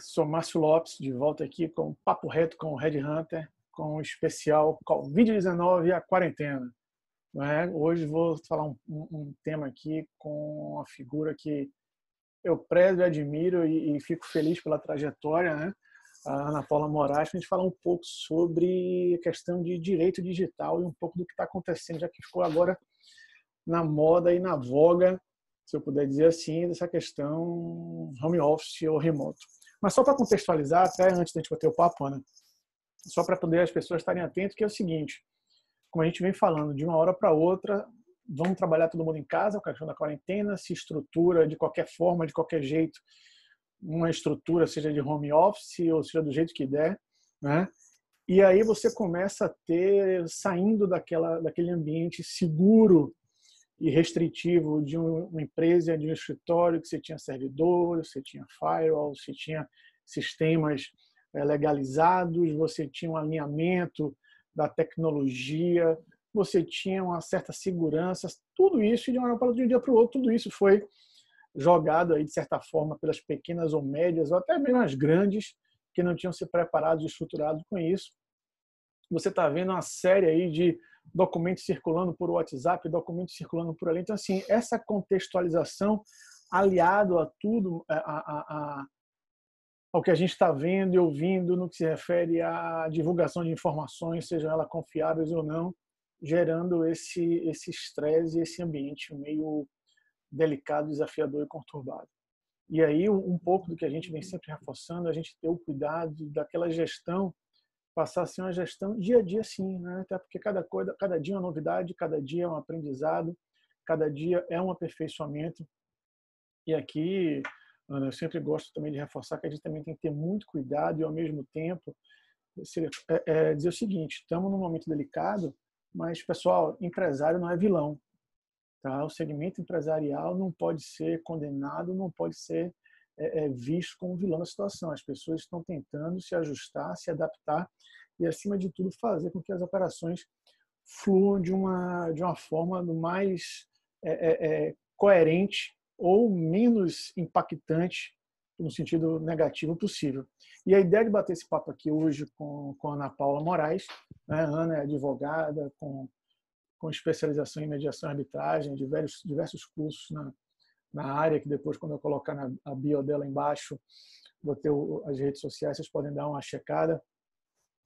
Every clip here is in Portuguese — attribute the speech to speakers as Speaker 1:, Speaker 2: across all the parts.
Speaker 1: sou Márcio Lopes, de volta aqui com Papo Reto com o Red Hunter, com o especial Covid-19 e a quarentena. É? Hoje vou falar um, um, tema aqui com uma figura que eu prezo e admiro e, e fico feliz pela trajetória, né? a Ana Paula Moraes, para a gente falar um pouco sobre a questão de direito digital e um pouco do que está acontecendo, já que ficou agora na moda e na voga, se eu puder dizer assim, dessa questão home office ou remoto. Mas só para contextualizar, até antes da gente bater o papo, né? só para poder as pessoas estarem atentas, que é o seguinte, como a gente vem falando, de uma hora para outra, vamos trabalhar todo mundo em casa, a questão da quarentena, se estrutura de qualquer forma, de qualquer jeito, uma estrutura, seja de home office ou seja do jeito que der, né? E aí você começa a ter, saindo daquela, daquele ambiente seguro e restritivo de uma empresa, de um escritório que você tinha servidores, você tinha firewall, você tinha sistemas eh, legalizados, você tinha um alinhamento da tecnologia, você tinha uma certa segurança, tudo isso de uma para de um dia para o outro, tudo isso foi jogado aí de certa forma pelas pequenas ou médias ou até mesmo as grandes que não tinham se preparado e estruturado com isso. Você está vendo uma série aí de documentos circulando por WhatsApp, documentos circulando por ali. Então, assim, essa contextualização aliado a tudo, a, a, a, ao que a gente está vendo e ouvindo no que se refere à divulgação de informações, sejam elas confiáveis ou não, gerando esse esse estresse, esse ambiente meio delicado, desafiador e conturbado. E aí um pouco do que a gente vem sempre reforçando, a gente ter o cuidado daquela gestão passar a ser uma gestão dia a dia sim, né? Até porque cada coisa, cada dia é uma novidade, cada dia é um aprendizado, cada dia é um aperfeiçoamento. E aqui Ana, eu sempre gosto também de reforçar que a gente também tem que ter muito cuidado e ao mesmo tempo é, é, dizer o seguinte: estamos num momento delicado, mas pessoal, empresário não é vilão. Tá? O segmento empresarial não pode ser condenado, não pode ser é, é, visto como vilão da situação. As pessoas estão tentando se ajustar, se adaptar e, acima de tudo, fazer com que as operações fluam de uma, de uma forma mais é, é, é coerente ou menos impactante no sentido negativo possível. E a ideia de bater esse papo aqui hoje com, com a Ana Paula Moraes, né? Ana é advogada com, com especialização em mediação e arbitragem, diversos, diversos cursos na, na área, que depois, quando eu colocar na a bio dela embaixo, vou ter o, as redes sociais, vocês podem dar uma checada.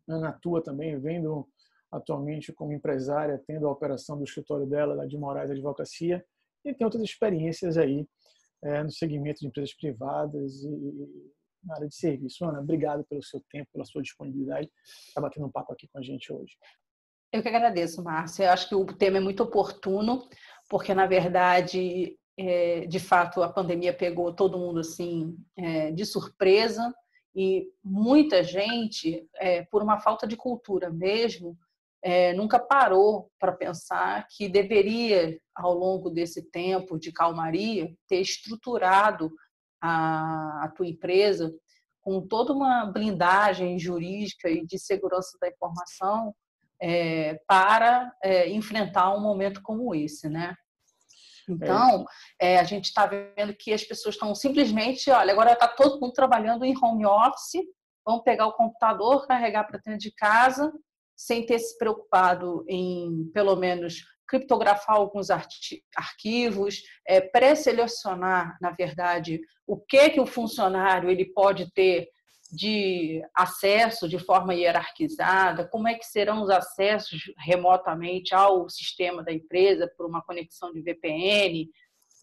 Speaker 1: Ana atua também, vendo atualmente como empresária, tendo a operação do escritório dela, de Moraes Advocacia, e tem outras experiências aí é, no segmento de empresas privadas e na área de serviço. Ana, obrigado pelo seu tempo, pela sua disponibilidade, estar batendo um papo aqui com a gente hoje.
Speaker 2: Eu que agradeço, Márcia. Eu acho que o tema é muito oportuno, porque, na verdade, é, de fato, a pandemia pegou todo mundo assim é, de surpresa e muita gente, é, por uma falta de cultura mesmo, é, nunca parou para pensar que deveria, ao longo desse tempo de calmaria, ter estruturado a, a tua empresa com toda uma blindagem jurídica e de segurança da informação é, para é, enfrentar um momento como esse, né? Então, é, a gente está vendo que as pessoas estão simplesmente, olha, agora está todo mundo trabalhando em home office, vamos pegar o computador, carregar para dentro de casa sem ter se preocupado em, pelo menos, criptografar alguns arquivos, é, pré-selecionar, na verdade, o que que o funcionário ele pode ter de acesso de forma hierarquizada, como é que serão os acessos remotamente ao sistema da empresa por uma conexão de VPN,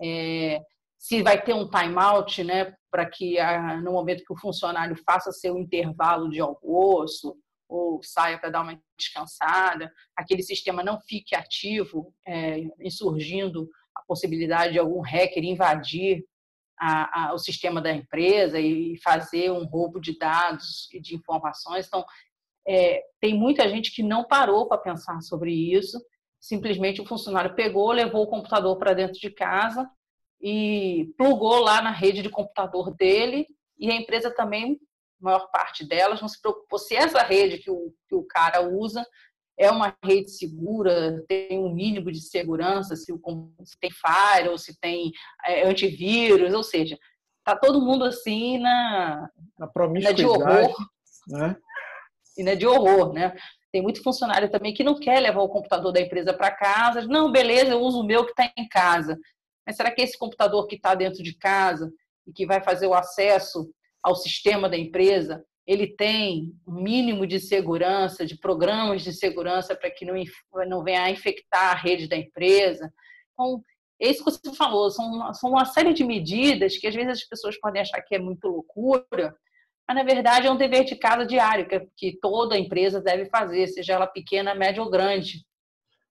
Speaker 2: é, se vai ter um timeout, né, para que no momento que o funcionário faça seu intervalo de almoço, ou saia para dar uma descansada, aquele sistema não fique ativo, é, insurgindo a possibilidade de algum hacker invadir a, a, o sistema da empresa e fazer um roubo de dados e de informações. Então, é, tem muita gente que não parou para pensar sobre isso. Simplesmente o funcionário pegou, levou o computador para dentro de casa e plugou lá na rede de computador dele e a empresa também maior parte delas, não se preocupou se essa rede que o, que o cara usa é uma rede segura, tem um mínimo de segurança, se, o, se tem firewall, se tem é, antivírus, ou seja, tá todo mundo assim na,
Speaker 1: na de horror. Né?
Speaker 2: E na de horror, né? Tem muito funcionário também que não quer levar o computador da empresa para casa. Não, beleza, eu uso o meu que está em casa. Mas será que esse computador que está dentro de casa e que vai fazer o acesso ao sistema da empresa, ele tem um mínimo de segurança, de programas de segurança para que não, não venha a infectar a rede da empresa? Então, é isso que você falou, são, são uma série de medidas que às vezes as pessoas podem achar que é muito loucura, mas na verdade é um dever de casa diário que, que toda empresa deve fazer, seja ela pequena, média ou grande.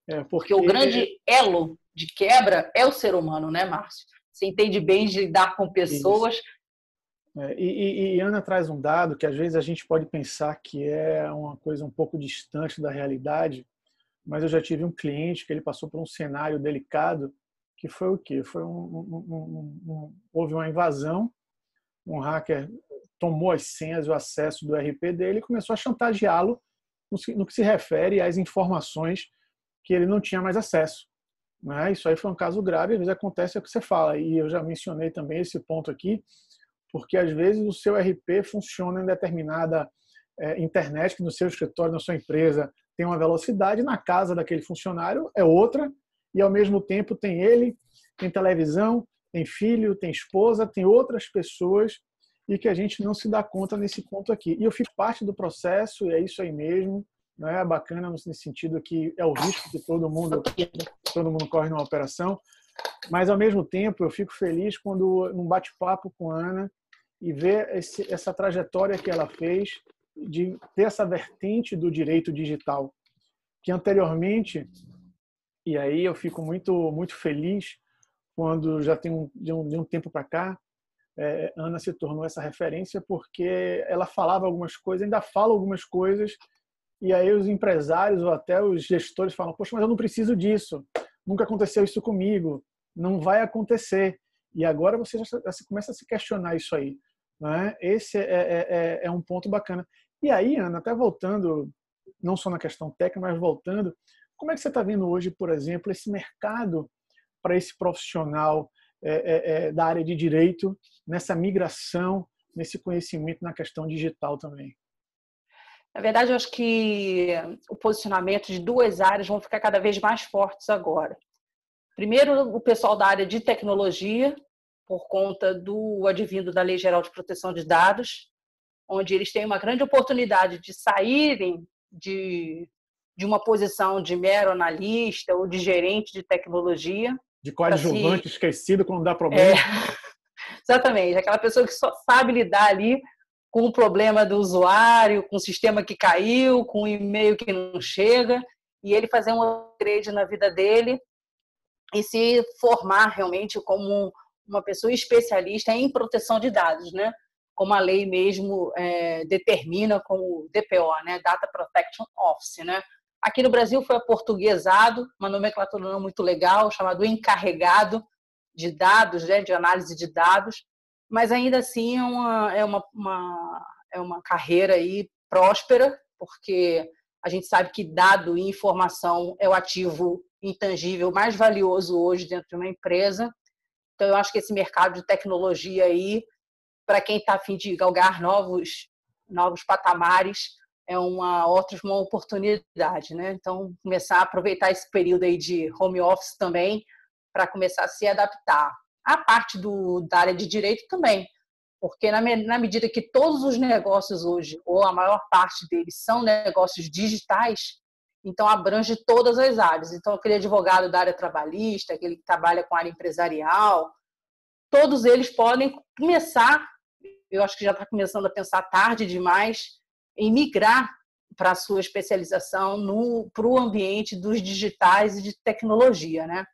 Speaker 2: É porque... porque o grande elo de quebra é o ser humano, né, Márcio? Você entende bem de lidar com pessoas.
Speaker 1: É, e, e, e, Ana traz um dado que às vezes a gente pode pensar que é uma coisa um pouco distante da realidade, mas eu já tive um cliente que ele passou por um cenário delicado que foi o quê? Foi um, um, um, houve uma invasão, um hacker tomou as senhas e o acesso do RP dele e começou a chantageá-lo no que se refere às informações que ele não tinha mais acesso. Né? Isso aí foi um caso grave, às vezes acontece o que você fala, e eu já mencionei também esse ponto aqui, porque às vezes o seu RP funciona em determinada é, internet, que no seu escritório, na sua empresa, tem uma velocidade, na casa daquele funcionário é outra, e ao mesmo tempo tem ele, tem televisão, tem filho, tem esposa, tem outras pessoas e que a gente não se dá conta nesse ponto aqui. E eu fico parte do processo, e é isso aí mesmo, né? Bacana nesse sentido que é o risco que todo mundo todo mundo corre numa operação, mas ao mesmo tempo eu fico feliz quando num bate-papo com a Ana e ver esse, essa trajetória que ela fez de ter essa vertente do direito digital, que anteriormente e aí eu fico muito muito feliz quando já tem um, de, um, de um tempo para cá é, Ana se tornou essa referência porque ela falava algumas coisas, ainda fala algumas coisas, e aí os empresários ou até os gestores falam: Poxa, mas eu não preciso disso, nunca aconteceu isso comigo, não vai acontecer. E agora você já começa a se questionar isso aí. Né? Esse é, é, é, é um ponto bacana. E aí, Ana, até voltando, não só na questão técnica, mas voltando, como é que você está vendo hoje, por exemplo, esse mercado para esse profissional é, é, é, da área de direito nessa migração, nesse conhecimento na questão digital também?
Speaker 2: Na verdade, eu acho que o posicionamento de duas áreas vão ficar cada vez mais fortes agora. Primeiro, o pessoal da área de tecnologia, por conta do advindo da Lei Geral de Proteção de Dados, onde eles têm uma grande oportunidade de saírem de, de uma posição de mero analista ou de gerente de tecnologia
Speaker 1: de coadjuvante se... esquecido quando dá problema. É,
Speaker 2: exatamente, aquela pessoa que só sabe lidar ali com o problema do usuário, com o sistema que caiu, com o e-mail que não chega, e ele fazer um upgrade na vida dele e se formar realmente como uma pessoa especialista em proteção de dados, né? Como a lei mesmo é, determina como DPO, né? Data Protection Office, né? Aqui no Brasil foi aportuguesado, uma nomenclatura não muito legal, chamado encarregado de dados, né, de análise de dados, mas ainda assim é uma, é uma, uma, é uma carreira aí próspera, porque a gente sabe que dado e informação é o ativo intangível mais valioso hoje dentro de uma empresa. Então, eu acho que esse mercado de tecnologia aí, para quem está a fim de galgar novos, novos patamares, é uma ótima oportunidade, né? Então, começar a aproveitar esse período aí de home office também para começar a se adaptar. A parte do, da área de direito também, porque na, na medida que todos os negócios hoje, ou a maior parte deles, são negócios digitais, então abrange todas as áreas. Então, aquele advogado da área trabalhista, aquele que trabalha com a área empresarial, todos eles podem começar, eu acho que já está começando a pensar tarde demais, em migrar para a sua especialização para o ambiente dos digitais e de tecnologia, né?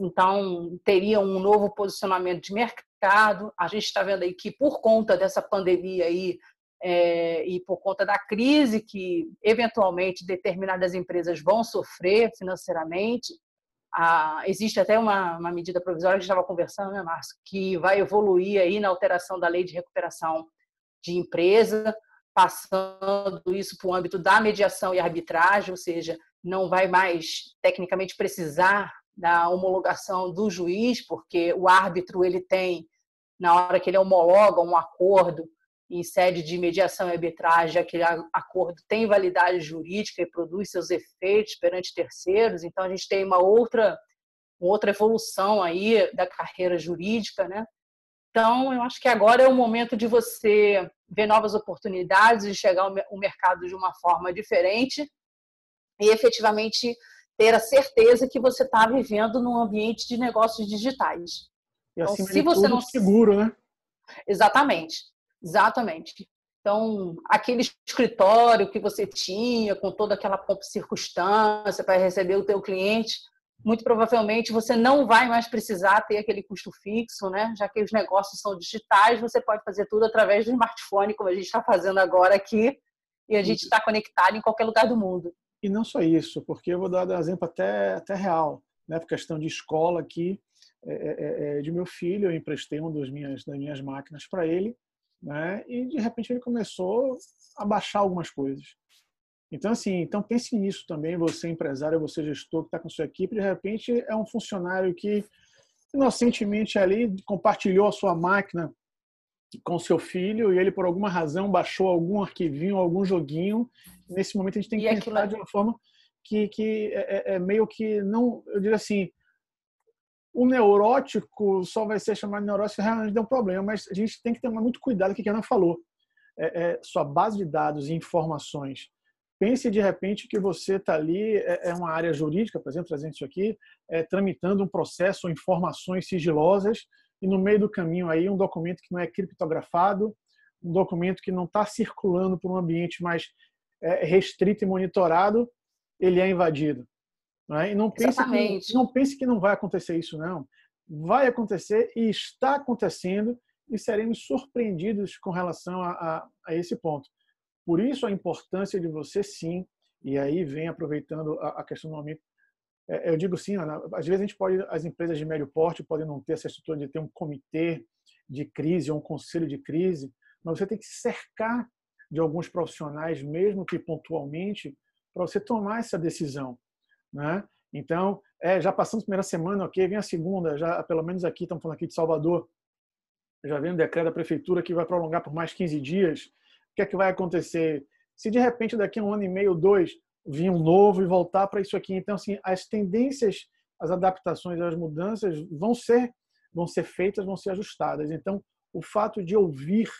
Speaker 2: Então, teria um novo posicionamento de mercado. A gente está vendo aí que, por conta dessa pandemia aí, é, e por conta da crise que, eventualmente, determinadas empresas vão sofrer financeiramente, a, existe até uma, uma medida provisória que estava conversando, né, Márcio, que vai evoluir aí na alteração da lei de recuperação de empresa, passando isso para o âmbito da mediação e arbitragem, ou seja, não vai mais tecnicamente precisar da homologação do juiz, porque o árbitro ele tem na hora que ele homologa um acordo em sede de mediação e arbitragem, aquele acordo tem validade jurídica e produz seus efeitos perante terceiros. Então, a gente tem uma outra, uma outra evolução aí da carreira jurídica, né? Então, eu acho que agora é o momento de você ver novas oportunidades e chegar ao mercado de uma forma diferente e efetivamente ter a certeza que você está vivendo num ambiente de negócios digitais.
Speaker 1: E então, se você não seguro, né?
Speaker 2: Exatamente. Exatamente. Então, aquele escritório que você tinha, com toda aquela circunstância para receber o teu cliente, muito provavelmente você não vai mais precisar ter aquele custo fixo, né? Já que os negócios são digitais, você pode fazer tudo através do smartphone, como a gente está fazendo agora aqui, e a gente está conectado em qualquer lugar do mundo.
Speaker 1: E não só isso, porque eu vou dar um exemplo até, até real, né? Por questão de escola aqui, é, é, é, de meu filho, eu emprestei uma das minhas, das minhas máquinas para ele, né? E de repente ele começou a baixar algumas coisas. Então assim, então pense nisso também, você empresário, você gestor que está com sua equipe, de repente é um funcionário que inocentemente ali compartilhou a sua máquina com seu filho e ele por alguma razão baixou algum arquivinho, algum joguinho. Nesse momento a gente tem que e pensar aquilo... de uma forma que, que é, é, é meio que não, eu diria assim, o neurótico só vai ser chamado de neurótico se realmente der um problema, mas a gente tem que ter muito cuidado com o que a Ana falou. É, é, sua base de dados e informações. Pense de repente que você está ali, é, é, uma área jurídica, por exemplo, trazendo isso aqui, é, tramitando um processo ou informações sigilosas, e no meio do caminho aí um documento que não é criptografado, um documento que não está circulando por um ambiente mais é, restrito e monitorado, ele é invadido. É? E não pense, que, não pense que não vai acontecer isso, não. Vai acontecer e está acontecendo e seremos surpreendidos com relação a, a, a esse ponto. Por isso a importância de você sim, e aí vem aproveitando a, a questão do momento, é, eu digo sim, Ana, às vezes a gente pode, as empresas de médio porte podem não ter essa estrutura de ter um comitê de crise ou um conselho de crise, mas você tem que cercar de alguns profissionais, mesmo que pontualmente, para você tomar essa decisão. Né? Então, é, já passamos a primeira semana, ok, vem a segunda, já pelo menos aqui, estamos falando aqui de Salvador, já vem um decreto da prefeitura que vai prolongar por mais 15 dias. O que é que vai acontecer? Se de repente daqui a um ano e meio, dois, vir um novo e voltar para isso aqui. Então, assim, as tendências, as adaptações, as mudanças vão ser, vão ser feitas, vão ser ajustadas. Então, o fato de ouvir,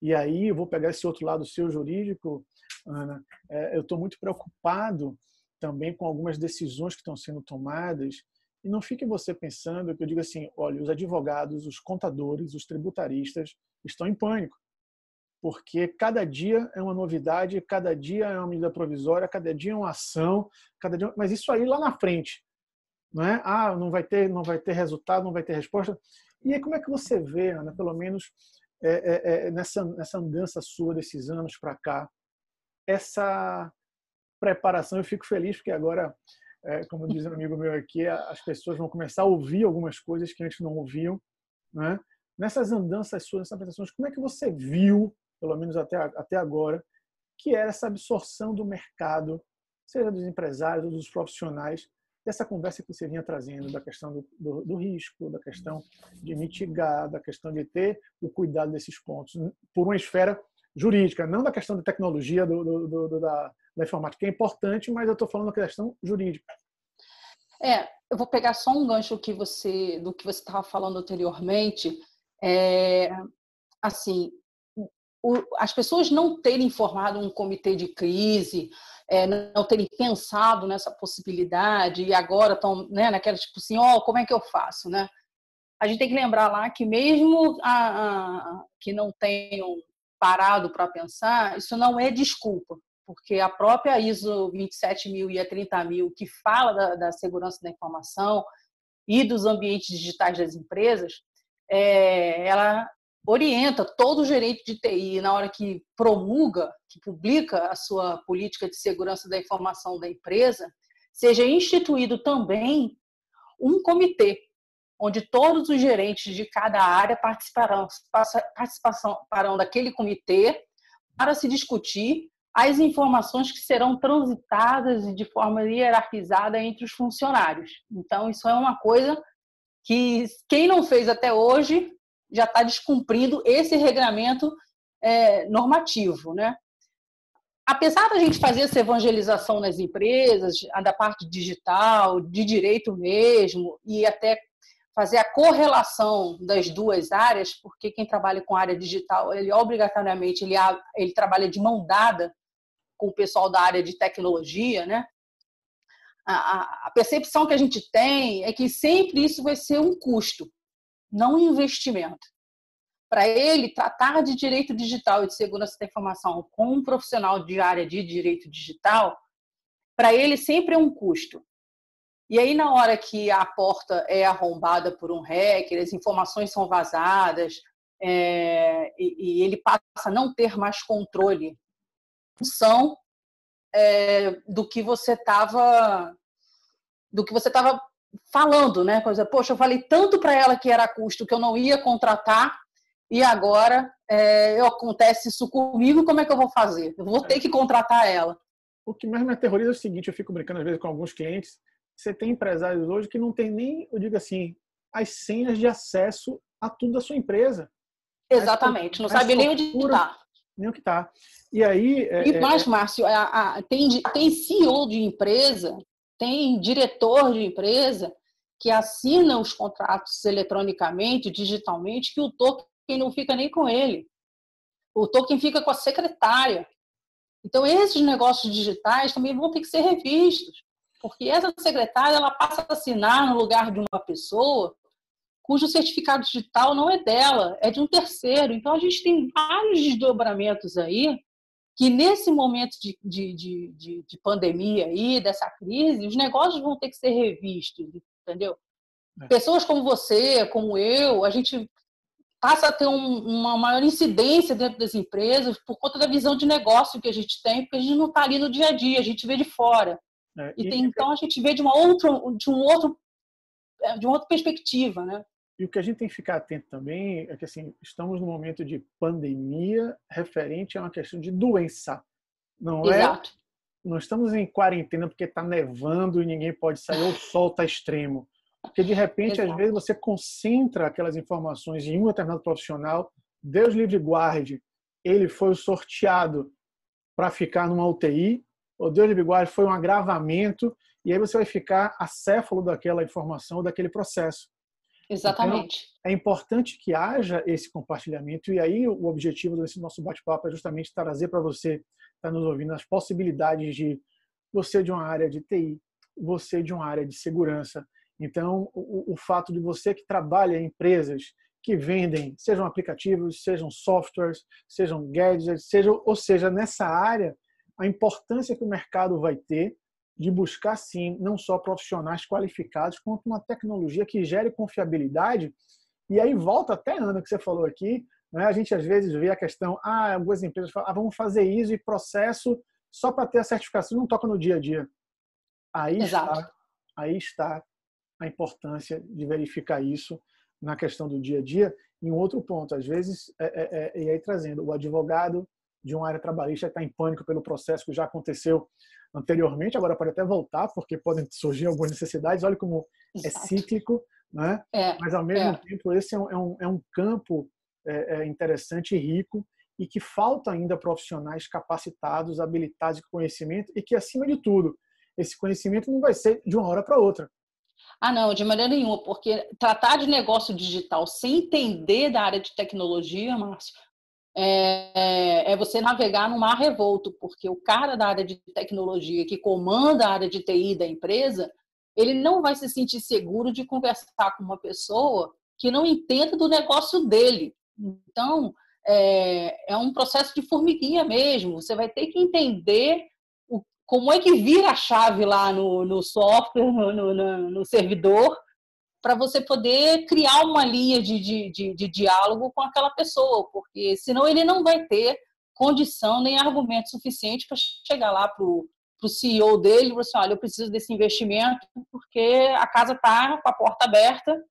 Speaker 1: e aí eu vou pegar esse outro lado seu jurídico, Ana, é, eu estou muito preocupado também com algumas decisões que estão sendo tomadas. E não fique você pensando que eu digo assim, olha, os advogados, os contadores, os tributaristas estão em pânico. Porque cada dia é uma novidade, cada dia é uma medida provisória, cada dia é uma ação, cada dia, mas isso aí lá na frente, não é? Ah, não vai ter, não vai ter resultado, não vai ter resposta. E aí como é que você vê, Ana, pelo menos é, é, é, nessa nessa andança sua desses anos para cá, essa preparação. Eu fico feliz porque agora, é, como diz um amigo meu aqui, as pessoas vão começar a ouvir algumas coisas que antes não ouviam. Né? Nessas andanças suas, nessas apresentações, como é que você viu, pelo menos até, até agora, que era essa absorção do mercado, seja dos empresários ou dos profissionais, dessa conversa que você vinha trazendo, da questão do, do, do, risco, da questão de mitigar, da questão de ter o cuidado desses pontos, por uma esfera jurídica, não da questão da tecnologia, do, da, da informática, é importante, mas eu estou falando da questão jurídica.
Speaker 2: É, eu vou pegar só um gancho que você, do que você estava falando anteriormente. É, assim, o, as pessoas não terem formado um comitê de crise, é, não terem pensado nessa possibilidade e agora estão né, naquela tipo assim, ó, oh, como é que eu faço, né? A gente tem que lembrar lá que mesmo a, a, que não tenham parado para pensar, isso não é desculpa porque a própria ISO 27000 e a 30000, que fala da, da, segurança da informação e dos ambientes digitais das empresas, é, ela orienta todo gerente de TI na hora que promulga, que publica a sua política de segurança da informação da empresa, seja instituído também um comitê onde todos os gerentes de cada área participarão, participarão daquele comitê para se discutir as informações que serão transitadas de forma hierarquizada entre os funcionários. Então, isso é uma coisa que quem não fez até hoje já está descumprindo esse regramento é, normativo, né? Apesar da gente fazer essa evangelização nas empresas, da parte digital, de direito mesmo, e até fazer a correlação das duas áreas, porque quem trabalha com área digital, ele obrigatoriamente ele, ele trabalha de mão dada com o pessoal da área de tecnologia, né? A, a percepção que a gente tem é que sempre isso vai ser um custo, não um investimento. Para ele tratar de direito digital e de segurança da informação com um profissional de área de direito digital, para ele sempre é um custo. E aí, na hora que a porta é arrombada por um hacker, as informações são vazadas, é, e, e, ele passa a não ter mais controle função é, do que você estava do que você estava falando, né? Coisa, poxa, eu falei tanto para ela que era custo que eu não ia contratar e agora é, acontece isso comigo, como é que eu vou fazer? Eu vou ter que contratar ela.
Speaker 1: O que mais me aterroriza é o seguinte, eu fico brincando às vezes com alguns clientes, você tem empresários hoje que não tem nem, eu digo assim, as senhas de acesso a tudo da sua empresa.
Speaker 2: Exatamente, não sabe nem onde está.
Speaker 1: Nem o que está. E aí.
Speaker 2: É, e mais, é, Márcio, a, a, tem, tem CEO de empresa, tem diretor de empresa que assina os contratos eletronicamente, digitalmente, que o token não fica nem com ele. O token fica com a secretária. Então, esses negócios digitais também vão ter que ser revistos, porque essa secretária ela passa a assinar no lugar de uma pessoa cujo certificado digital não é dela, é de um terceiro. Então, a gente tem vários desdobramentos aí que nesse momento de, de, de, de, pandemia aí, dessa crise, os negócios vão ter que ser revistos, entendeu? É. Pessoas como você, como eu, a gente passa a ter um, uma maior incidência dentro das empresas por conta da visão de negócio que a gente tem, porque a gente não está ali no dia a dia, a gente vê de fora. É, e, e tem, então a gente vê de uma outra, de um outro, é, de uma outra perspectiva, né?
Speaker 1: E o que a gente tem que ficar atento também é que assim, estamos num momento de pandemia referente a uma questão de doença. Não é Exato. é? Não estamos em quarentena porque está nevando e ninguém pode sair ou o sol está extremo. Porque de repente, Exato. às vezes, você concentra aquelas informações em um determinado profissional, Deus livre guarde, ele foi sorteado para ficar numa UTI, ou Deus livre guarde, foi um agravamento, e aí você vai ficar acéfalo daquela informação, daquele processo.
Speaker 2: Exatamente.
Speaker 1: Então, é importante que haja esse compartilhamento e aí o objetivo desse nosso bate-papo é justamente trazer para você, está nos ouvindo, as possibilidades de você de uma área de TI, você de uma área de segurança. Então, o, o fato de você que trabalha em empresas que vendem, sejam aplicativos, sejam softwares, sejam gadgets, seja, ou seja, nessa área, a importância que o mercado vai ter de buscar, sim, não só profissionais qualificados, quanto uma tecnologia que gere confiabilidade. E aí volta até, Ana, que você falou aqui, né? a gente às vezes vê a questão, ah, algumas empresas falam, ah, vamos fazer isso e processo só para ter a certificação, não toca no dia a dia. Aí Exato. está, aí está a importância de verificar isso na questão do dia a dia. Em outro ponto, às vezes, é, é, é, e aí trazendo, o advogado de uma área trabalhista está em pânico pelo processo que já aconteceu anteriormente, agora pode até voltar, porque podem surgir algumas necessidades. Olha como é Exato. é cíclico, né? É, mas ao mesmo é. tempo esse é um, é um, é campo é, é, interessante e rico e que falta ainda profissionais capacitados, habilitados com conhecimento e que acima de tudo esse conhecimento não vai ser de uma hora para outra.
Speaker 2: Ah, não, de maneira nenhuma, porque tratar de negócio digital sem entender da área de tecnologia, Márcio, é, é, você navegar no mar revolto, porque o cara da área de tecnologia que comanda a área de TI da empresa, ele não vai se sentir seguro de conversar com uma pessoa que não entenda do negócio dele. Então, é, é um processo de formiguinha mesmo. Você vai ter que entender o, como é que vira a chave lá no, no software, no, no, no servidor, para você poder criar uma linha de, de, de, de, diálogo com aquela pessoa, porque senão ele não vai ter condição nem argumento suficiente para chegar lá para o CEO dele e falar assim, olha, eu preciso desse investimento porque a casa está com a porta aberta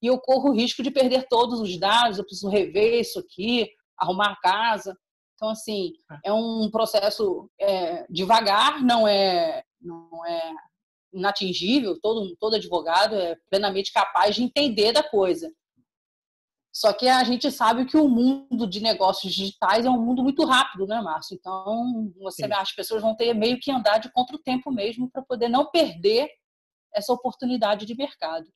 Speaker 2: e eu corro o risco de perder todos os dados, eu preciso rever isso aqui, arrumar a casa. Então, assim, é, é um processo é, devagar, não é, não é inatingível, todo, todo advogado é plenamente capaz de entender da coisa. Só que a gente sabe que o mundo de negócios digitais é um mundo muito rápido, né, Márcio? Então, você, as pessoas vão ter meio que andar de contra o tempo mesmo para poder não perder essa oportunidade de mercado.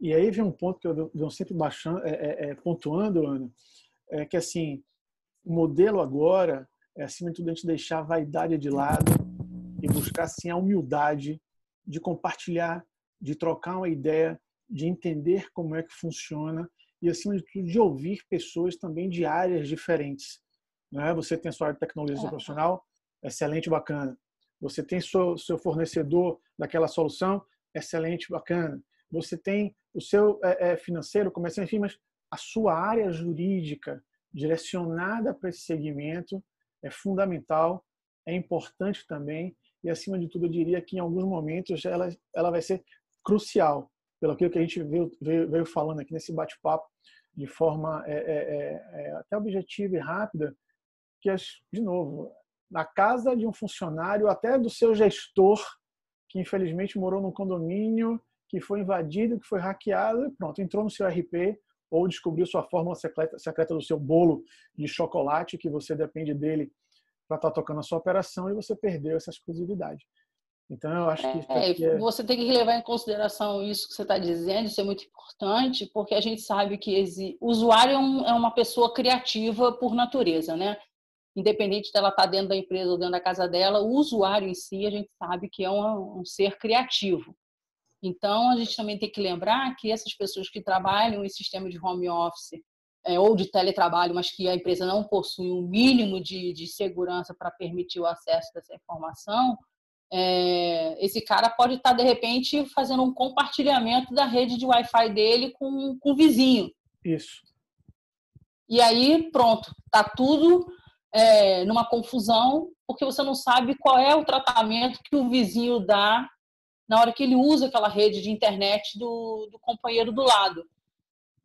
Speaker 1: E aí vem um ponto que eu venho sempre baixando, é, é, é, pontuando, Ana, é que assim, o modelo agora é, acima de tudo, a gente deixar a vaidade de lado e buscar, assim, a humildade de compartilhar, de trocar uma ideia, de entender como é que funciona e, acima de tudo, de ouvir pessoas também de áreas diferentes. Né? Você tem a sua área de tecnologia é. profissional, excelente, bacana. Você tem seu, seu fornecedor daquela solução, excelente, bacana. Você tem o seu é, é, financeiro, comercial, enfim, mas a sua área jurídica direcionada para esse segmento é fundamental, é importante também e acima de tudo eu diria que em alguns momentos ela ela vai ser crucial pelo que a gente veio, veio, veio falando aqui nesse bate-papo de forma é, é, é, é até objetiva e rápida que de novo na casa de um funcionário até do seu gestor que infelizmente morou num condomínio que foi invadido, que foi hackeado e pronto, entrou no seu RP ou descobriu sua fórmula secreta, secreta do seu bolo de chocolate, que você depende dele para estar tá tocando a sua operação e você perdeu essa exclusividade. Então, eu acho que.
Speaker 2: É, é... Você tem que levar em consideração isso que você está dizendo, isso é muito importante, porque a gente sabe que esse... o usuário é, um, é, uma pessoa criativa por natureza, né? Independente dela estar tá dentro da empresa ou dentro da casa dela, o usuário em si, a gente sabe que é um, um ser criativo. Então, a gente também tem que lembrar que essas pessoas que trabalham em sistema de home office é, ou de teletrabalho, mas que a empresa não possui um mínimo de, de segurança para permitir o acesso dessa informação, é, esse cara pode estar, tá, de repente, fazendo um compartilhamento da rede de Wi-Fi dele com, com o vizinho.
Speaker 1: Isso.
Speaker 2: E aí, pronto, está tudo é, numa confusão, porque você não sabe qual é o tratamento que o vizinho dá na hora que ele usa aquela rede de internet do, do companheiro do lado.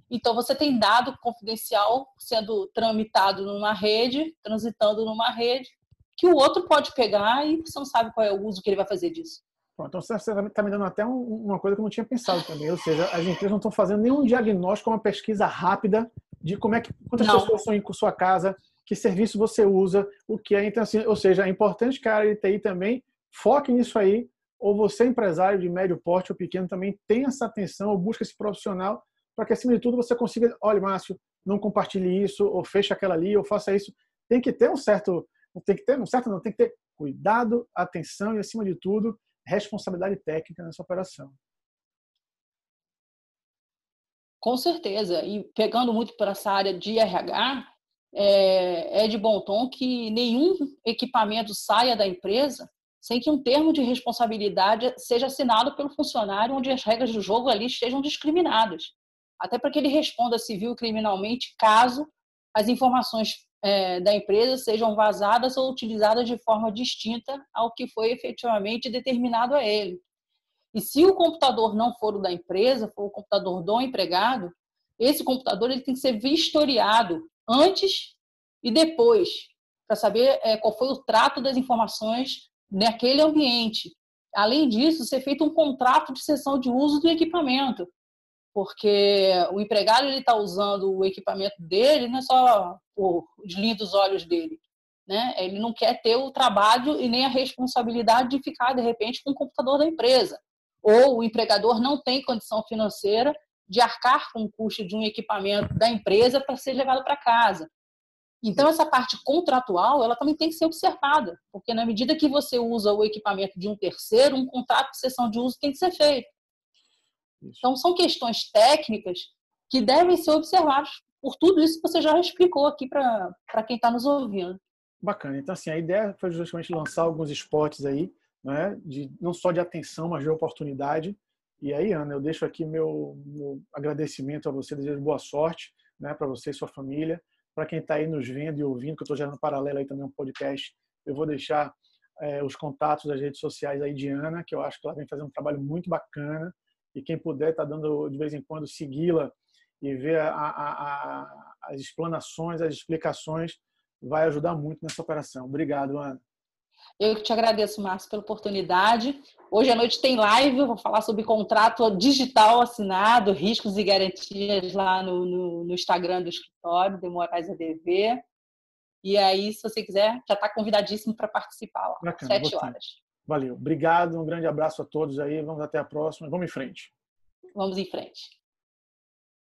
Speaker 2: Então, você tem dado confidencial sendo tramitado numa rede, transitando numa rede, que o outro pode pegar e você não sabe qual é o uso que ele vai fazer disso.
Speaker 1: então, você está me dando até uma coisa que eu não tinha pensado também. Ou seja, as empresas não estão fazendo nenhum diagnóstico, uma pesquisa rápida de como é que, quantas não. pessoas estão em sua casa, que serviço você usa, o que é. Então, assim, ou seja, é importante que a área de TI também foque nisso aí ou você, empresário de médio porte ou pequeno, também tem essa atenção ou busca esse profissional para que, acima de tudo, você consiga, olha, Márcio, não compartilhe isso, ou feche aquela ali, ou faça isso. Tem que ter um certo, tem que ter um certo, não, tem que ter cuidado, atenção e, acima de tudo, responsabilidade técnica nessa operação.
Speaker 2: Com certeza. E pegando muito para essa área de RH, é, é de bom tom que nenhum equipamento saia da empresa sem que um termo de responsabilidade seja assinado pelo funcionário onde as regras do jogo ali estejam discriminadas. Até para que ele responda civil criminalmente caso as informações é, da empresa sejam vazadas ou utilizadas de forma distinta ao que foi efetivamente determinado a ele. E se o computador não for o da empresa, for o computador do empregado, esse computador ele tem que ser vistoriado antes e depois, para saber é, qual foi o trato das informações naquele ambiente. Além disso, ser feito um contrato de cessão de uso do equipamento, porque o empregado ele está usando o equipamento dele, não é só os lindos olhos dele, né? Ele não quer ter o trabalho e nem a responsabilidade de ficar de repente com o computador da empresa, ou o empregador não tem condição financeira de arcar com o custo de um equipamento da empresa para ser levado para casa. Então, essa parte contratual, ela também tem que ser observada, porque na medida que você usa o equipamento de um terceiro, um contrato de cessão de uso tem que ser feito. Então, são questões técnicas que devem ser observadas por tudo isso que você já explicou aqui para quem está nos ouvindo.
Speaker 1: Bacana. Então, assim, a ideia foi justamente lançar alguns esportes aí, né, de, não só de atenção, mas de oportunidade. E aí, Ana, eu deixo aqui meu, meu agradecimento a você, desejo boa sorte né, para você e sua família. Para quem está aí nos vendo e ouvindo, que eu estou gerando paralelo aí também um podcast, eu vou deixar é, os contatos das redes sociais aí de Ana, que eu acho que ela vem fazendo um trabalho muito bacana. E quem puder tá dando de vez em quando segui-la e ver a, a, a, as explanações, as explicações, vai ajudar muito nessa operação. Obrigado, Ana.
Speaker 2: Eu que te agradeço, Márcio, pela oportunidade. Hoje à noite tem live, vou falar sobre contrato digital assinado, riscos e garantias lá no, no, no Instagram do escritório, Demorais ADV. E aí, se você quiser, já está convidadíssimo para participar lá, Bacana, sete horas.
Speaker 1: Valeu. Obrigado, um grande abraço a todos aí. Vamos até a próxima. Vamos em frente.
Speaker 2: Vamos em frente.